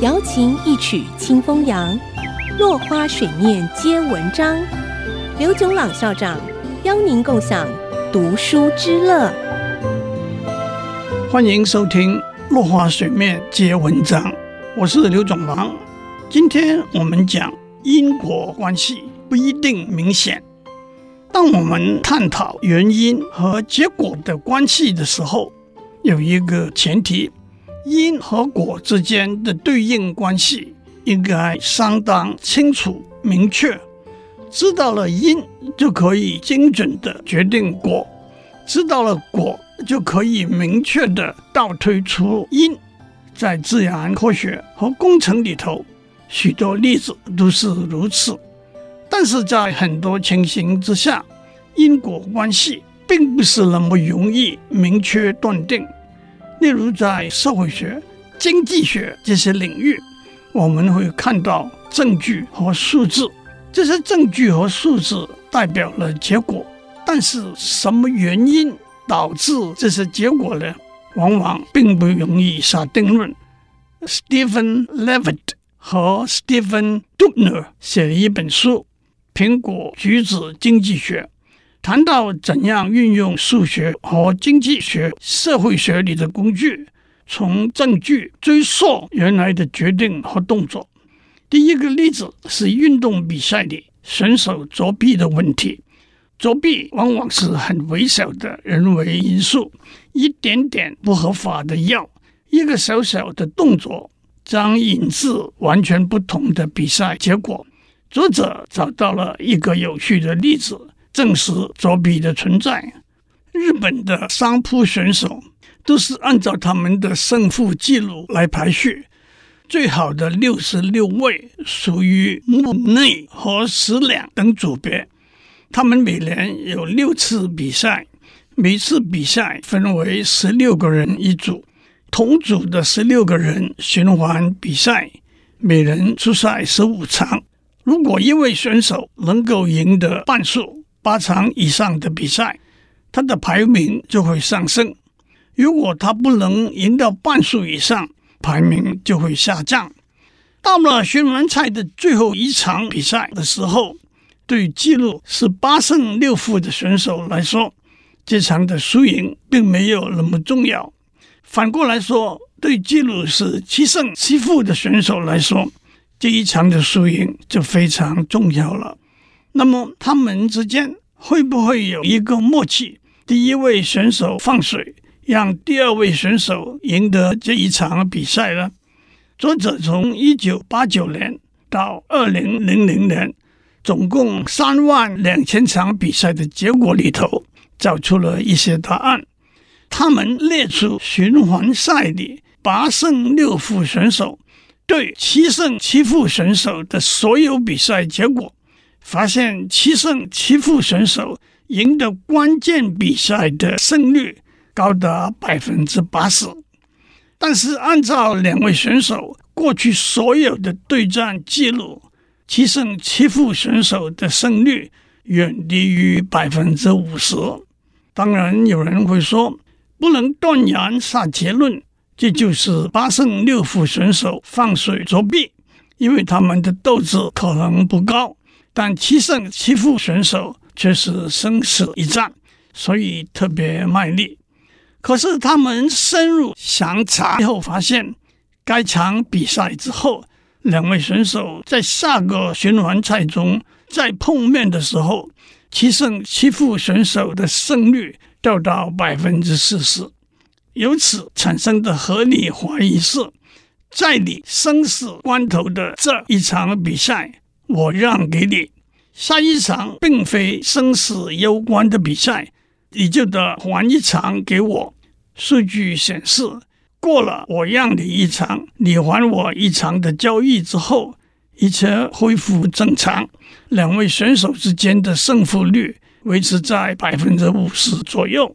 瑶琴一曲清风扬，落花水面皆文章。刘炯朗校长邀您共享读书之乐。欢迎收听《落花水面皆文章》，我是刘炯朗。今天我们讲因果关系不一定明显。当我们探讨原因和结果的关系的时候，有一个前提：因和果之间的对应关系应该相当清楚明确。知道了因，就可以精准地决定果；知道了果，就可以明确地倒推出因。在自然科学和工程里头，许多例子都是如此。但是在很多情形之下，因果关系并不是那么容易明确断定。例如，在社会学、经济学这些领域，我们会看到证据和数字，这些证据和数字代表了结果。但是，什么原因导致这些结果呢？往往并不容易下定论。Stephen Levitt 和 Stephen Dubner 写了一本书。苹果橘子经济学谈到怎样运用数学和经济学、社会学里的工具，从证据追溯原来的决定和动作。第一个例子是运动比赛里选手作弊的问题。作弊往往是很微小的人为因素，一点点不合法的药，一个小小的动作，将引致完全不同的比赛结果。作者找到了一个有趣的例子，证实作弊的存在。日本的相扑选手都是按照他们的胜负记录来排序，最好的六十六位属于木内和十两等组别。他们每年有六次比赛，每次比赛分为十六个人一组，同组的十六个人循环比赛，每人出赛十五场。如果一位选手能够赢得半数八场以上的比赛，他的排名就会上升；如果他不能赢到半数以上，排名就会下降。到了循环赛的最后一场比赛的时候，对记录是八胜六负的选手来说，这场的输赢并没有那么重要；反过来说，对记录是七胜七负的选手来说，这一场的输赢就非常重要了。那么他们之间会不会有一个默契？第一位选手放水，让第二位选手赢得这一场比赛呢？作者从一九八九年到二零零零年，总共三万两千场比赛的结果里头，找出了一些答案。他们列出循环赛里八胜六负选手。对七胜七负选手的所有比赛结果，发现七胜七负选手赢得关键比赛的胜率高达百分之八十。但是按照两位选手过去所有的对战记录，七胜七负选手的胜率远低于百分之五十。当然，有人会说，不能断然下结论。这就是八胜六负选手放水作弊，因为他们的斗志可能不高；但七胜七负选手却是生死一战，所以特别卖力。可是他们深入详查后发现，该场比赛之后，两位选手在下个循环赛中再碰面的时候，七胜七负选手的胜率掉到百分之四十。由此产生的合理怀疑是，在你生死关头的这一场比赛，我让给你；下一场并非生死攸关的比赛，你就得还一场给我。数据显示，过了我让你一场，你还我一场的交易之后，一切恢复正常，两位选手之间的胜负率维持在百分之五十左右。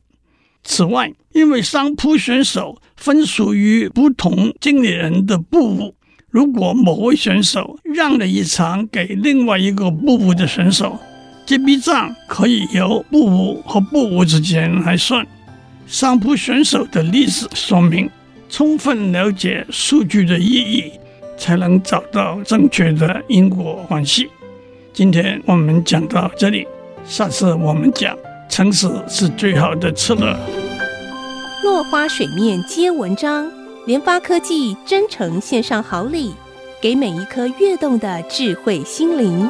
此外，因为商铺选手分属于不同经理人的部务，如果某位选手让了一场给另外一个布布的选手，这笔账可以由布布和布布之间来算。相扑选手的例子说明，充分了解数据的意义，才能找到正确的因果关系。今天我们讲到这里，下次我们讲诚实是最好的策略。落花水面皆文章，联发科技真诚献上好礼，给每一颗跃动的智慧心灵。